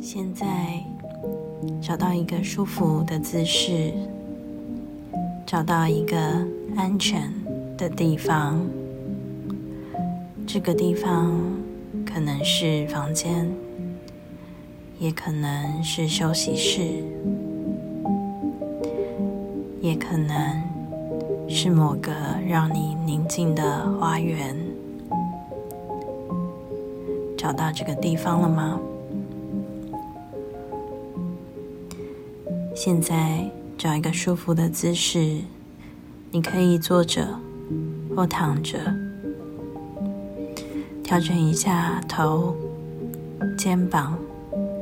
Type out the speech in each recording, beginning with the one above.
现在找到一个舒服的姿势，找到一个安全的地方。这个地方可能是房间，也可能是休息室，也可能是某个让你宁静的花园。找到这个地方了吗？现在找一个舒服的姿势，你可以坐着或躺着，调整一下头、肩膀、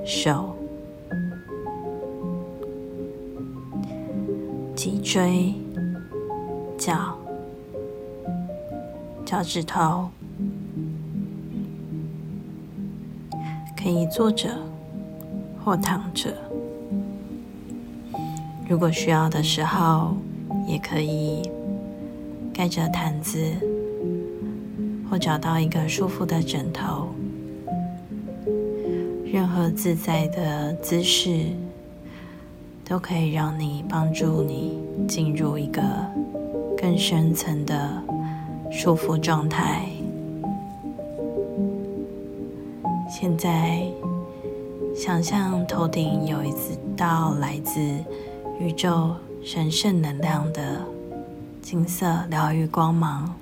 手、脊椎、脚、脚趾头，可以坐着或躺着。如果需要的时候，也可以盖着毯子，或找到一个舒服的枕头。任何自在的姿势，都可以让你帮助你进入一个更深层的舒服状态。现在，想象头顶有一道来自宇宙神圣能量的金色疗愈光芒，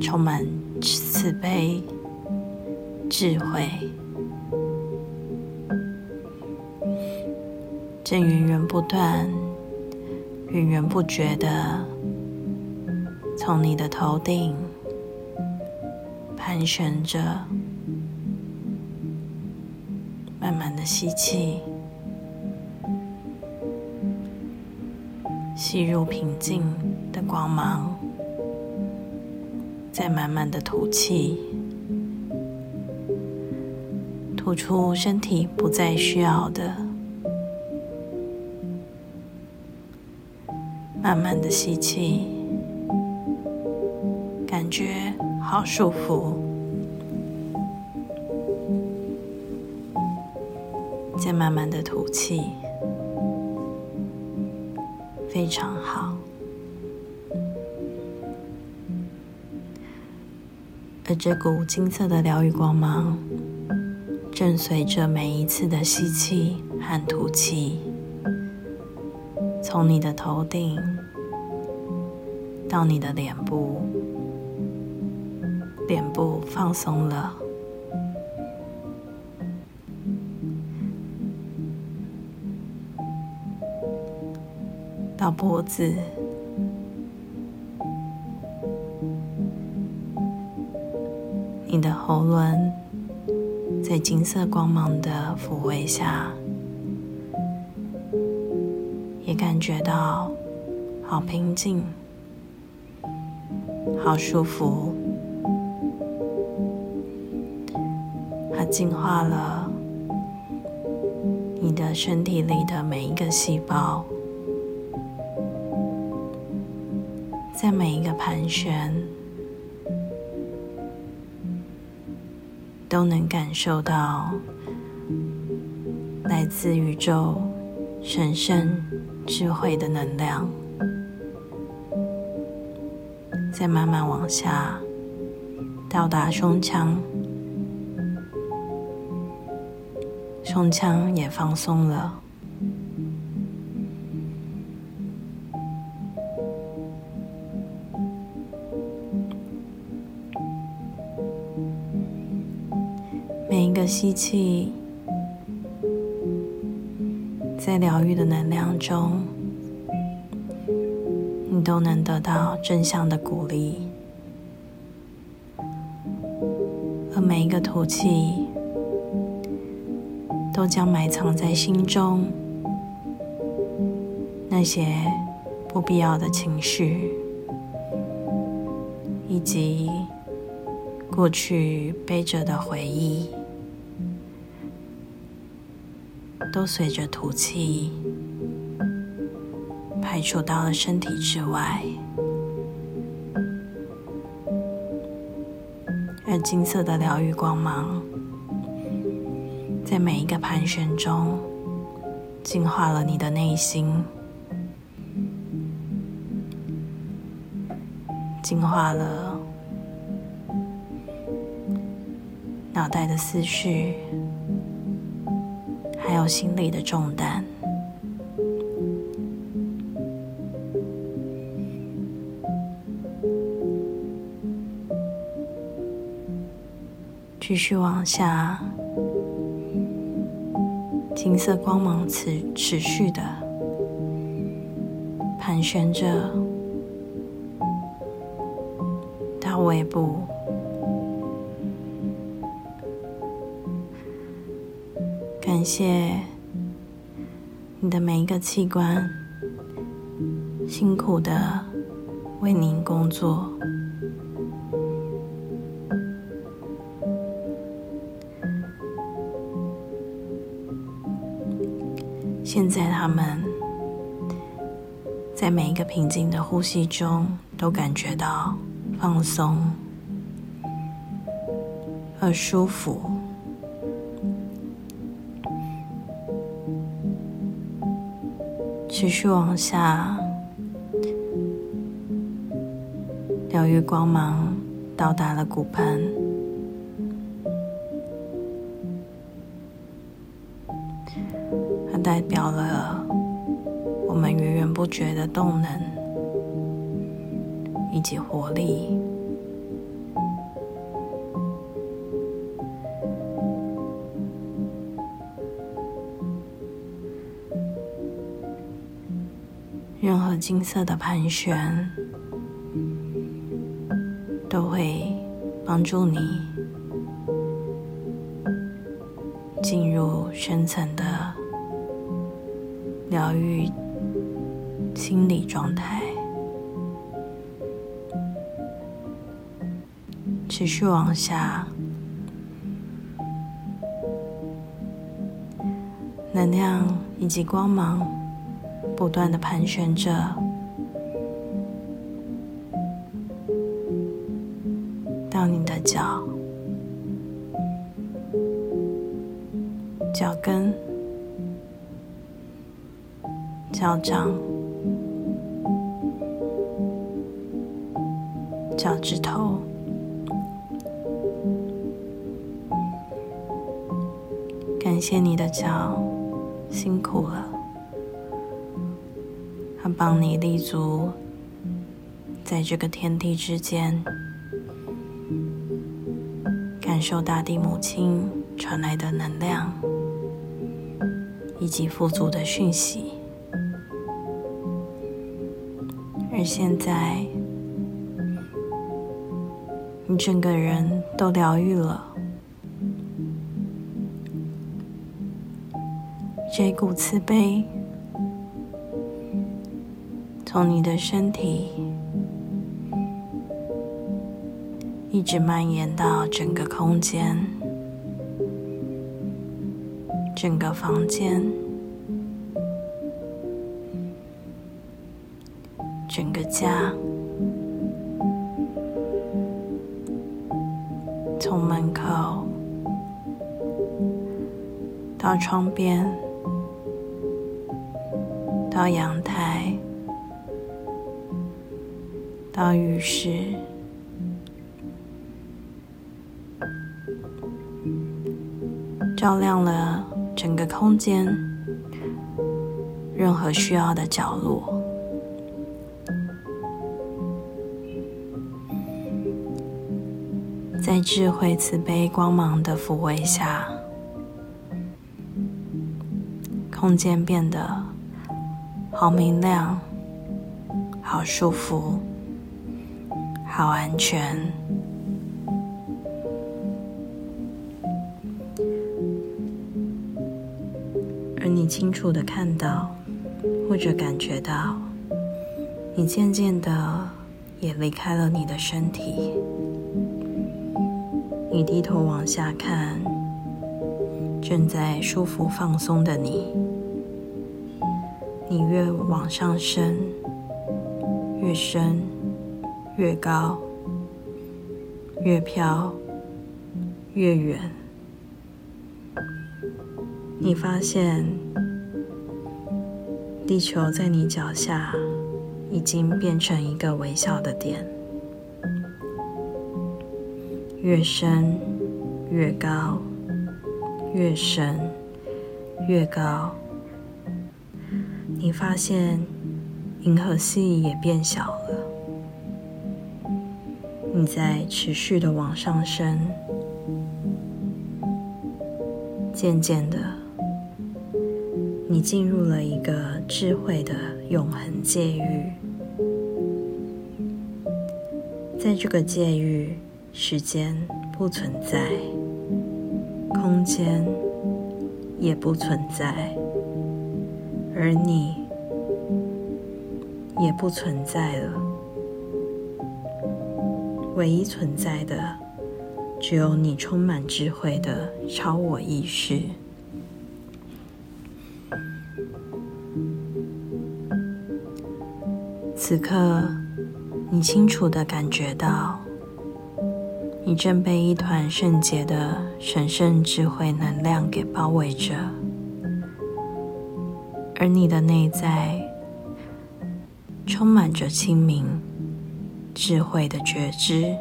充满慈悲、智慧，正源源不断、源源不绝的从你的头顶盘旋着，慢慢的吸气。吸入平静的光芒，再慢慢的吐气，吐出身体不再需要的，慢慢的吸气，感觉好舒服，再慢慢的吐气。非常好，而这股金色的疗愈光芒，正随着每一次的吸气和吐气，从你的头顶到你的脸部，脸部放松了。到脖子，你的喉咙在金色光芒的抚慰下，也感觉到好平静、好舒服，它净化了你的身体里的每一个细胞。在每一个盘旋，都能感受到来自宇宙神圣智慧的能量。再慢慢往下，到达胸腔，胸腔也放松了。每一个吸气，在疗愈的能量中，你都能得到正向的鼓励；而每一个吐气，都将埋藏在心中那些不必要的情绪，以及过去背着的回忆。都随着吐气排除到了身体之外，而金色的疗愈光芒，在每一个盘旋中，净化了你的内心，净化了脑袋的思绪，还有心里的重担。继续往下，金色光芒持持续的盘旋着到尾部，感谢你的每一个器官辛苦的为您工作。现在，他们在每一个平静的呼吸中，都感觉到放松而舒服。持续往下，疗愈光芒到达了骨盆。代表了我们源源不绝的动能以及活力，金色的盘旋都会帮助你进入深层的。疗愈心理状态，持续往下，能量以及光芒不断的盘旋着，到你的脚，脚跟。脚掌、脚趾头，感谢你的脚，辛苦了，它帮你立足在这个天地之间，感受大地母亲传来的能量以及富足的讯息。而现在，你整个人都疗愈了。这股慈悲从你的身体一直蔓延到整个空间、整个房间。整个家，从门口到窗边，到阳台，到浴室，照亮了整个空间，任何需要的角落。在智慧、慈悲、光芒的抚慰下，空间变得好明亮、好舒服、好安全。而你清楚的看到，或者感觉到，你渐渐的也离开了你的身体。你低头往下看，正在舒服放松的你，你越往上升，越深，越高，越飘，越远。你发现地球在你脚下已经变成一个微小的点，越深，越高，越深，越高。你发现银河系也变小了，你在持续的往上升，渐渐的，你进入了一个智慧的永恒界域。在这个界域，时间不存在，空间也不存在。而你也不存在了，唯一存在的只有你充满智慧的超我意识。此刻，你清楚的感觉到，你正被一团圣洁的神圣智慧能量给包围着。而你的内在充满着清明、智慧的觉知，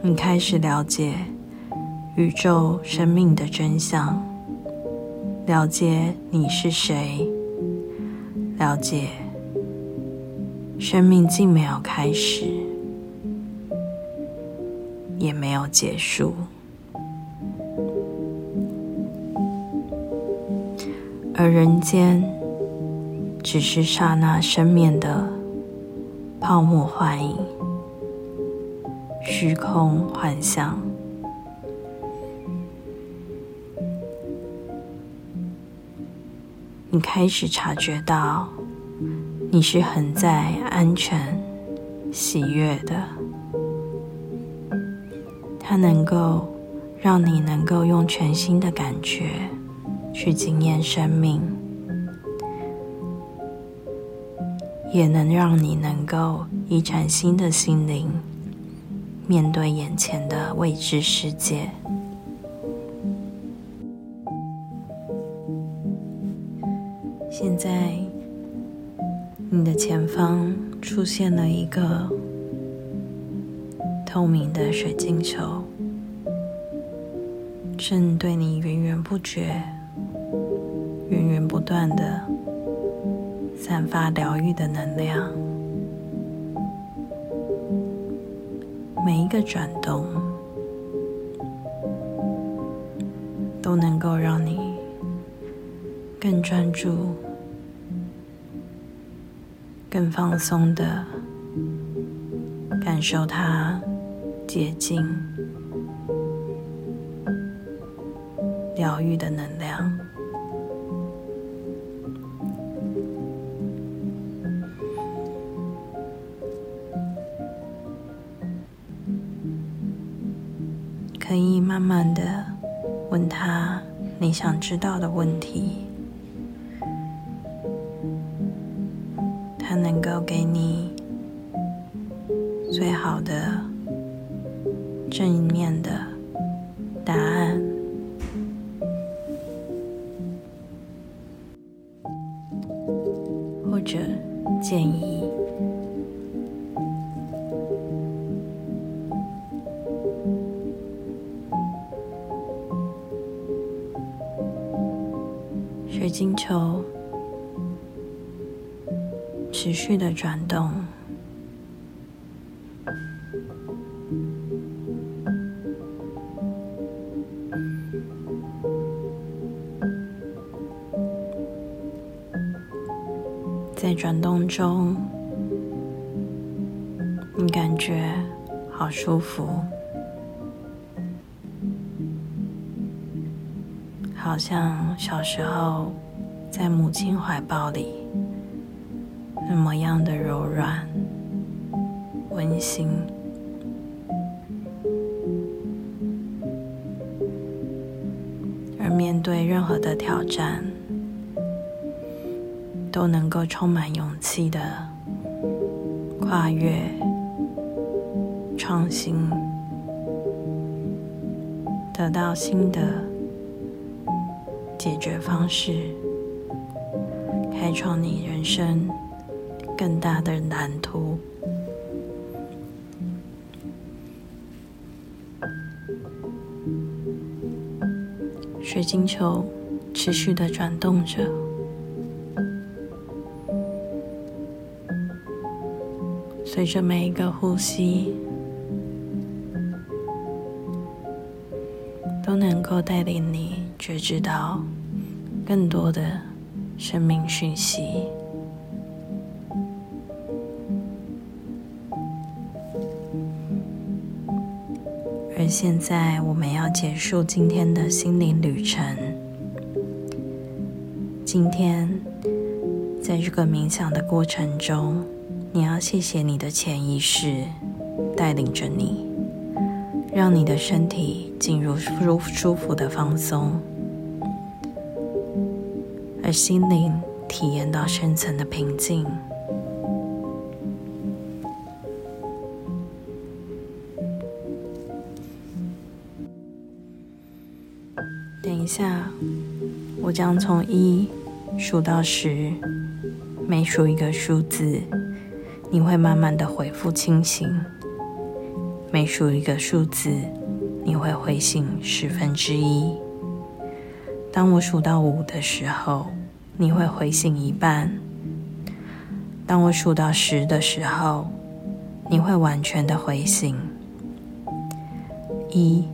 你开始了解宇宙生命的真相，了解你是谁，了解生命既没有开始，也没有结束。而人间只是刹那生灭的泡沫幻影、虚空幻象。你开始察觉到，你是很在安全、喜悦的。它能够让你能够用全新的感觉。去经验生命，也能让你能够以崭新的心灵面对眼前的未知世界。现在，你的前方出现了一个透明的水晶球，正对你源源不绝。源源不断的散发疗愈的能量，每一个转动都能够让你更专注、更放松的感受它洁净、疗愈的能量。慢慢的问他你想知道的问题，他能够给你最好的正面的答案，或者建议。持续的转动，在转动中，你感觉好舒服。好像小时候在母亲怀抱里那么样的柔软、温馨，而面对任何的挑战，都能够充满勇气的跨越、创新，得到新的解决方式，开创你人生更大的蓝图。水晶球持续的转动着，随着每一个呼吸，都能够带领你觉知到更多的生命讯息。现在，我们要结束今天的心灵旅程。今天，在这个冥想的过程中，你要谢谢你的潜意识带领着你，让你的身体进入舒舒服的放松，而心灵体验到深层的平静。一下，我将从一数到十，每数一个数字，你会慢慢的恢复清醒；每数一个数字，你会回醒十分之一。当我数到五的时候，你会回醒一半；当我数到十的时候，你会完全的回醒。一。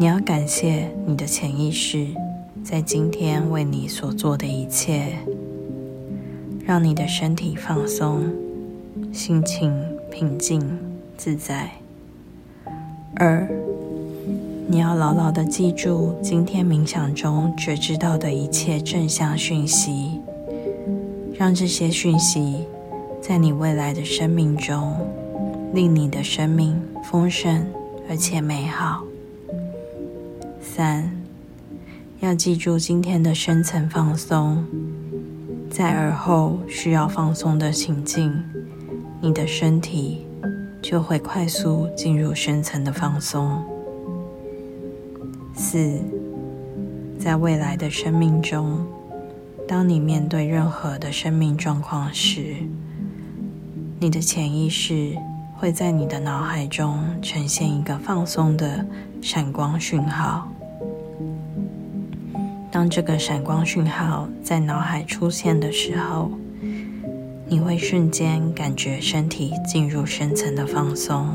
你要感谢你的潜意识在今天为你所做的一切，让你的身体放松，心情平静自在。二，你要牢牢的记住今天冥想中觉知到的一切正向讯息，让这些讯息在你未来的生命中，令你的生命丰盛而且美好。三，要记住今天的深层放松，在耳后需要放松的情境，你的身体就会快速进入深层的放松。四，在未来的生命中，当你面对任何的生命状况时，你的潜意识会在你的脑海中呈现一个放松的闪光讯号。当这个闪光讯号在脑海出现的时候，你会瞬间感觉身体进入深层的放松。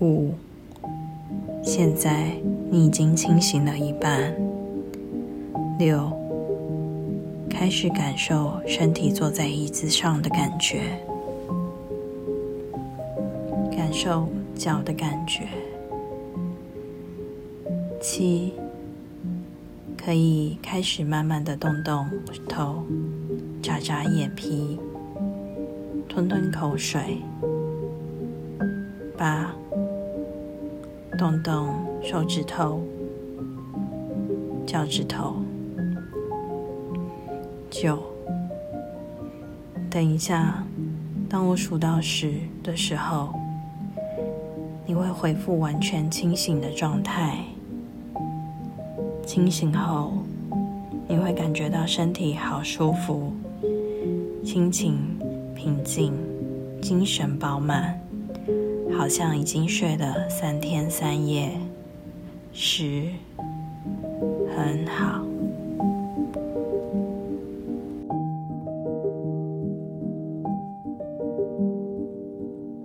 五，现在你已经清醒了一半。六，开始感受身体坐在椅子上的感觉，感受脚的感觉。七，可以开始慢慢的动动头，眨眨眼皮，吞吞口水。八，动动手指头、脚趾头。九，等一下，当我数到十的时候，你会恢复完全清醒的状态。清醒后，你会感觉到身体好舒服、心情平静、精神饱满，好像已经睡了三天三夜。十，很好。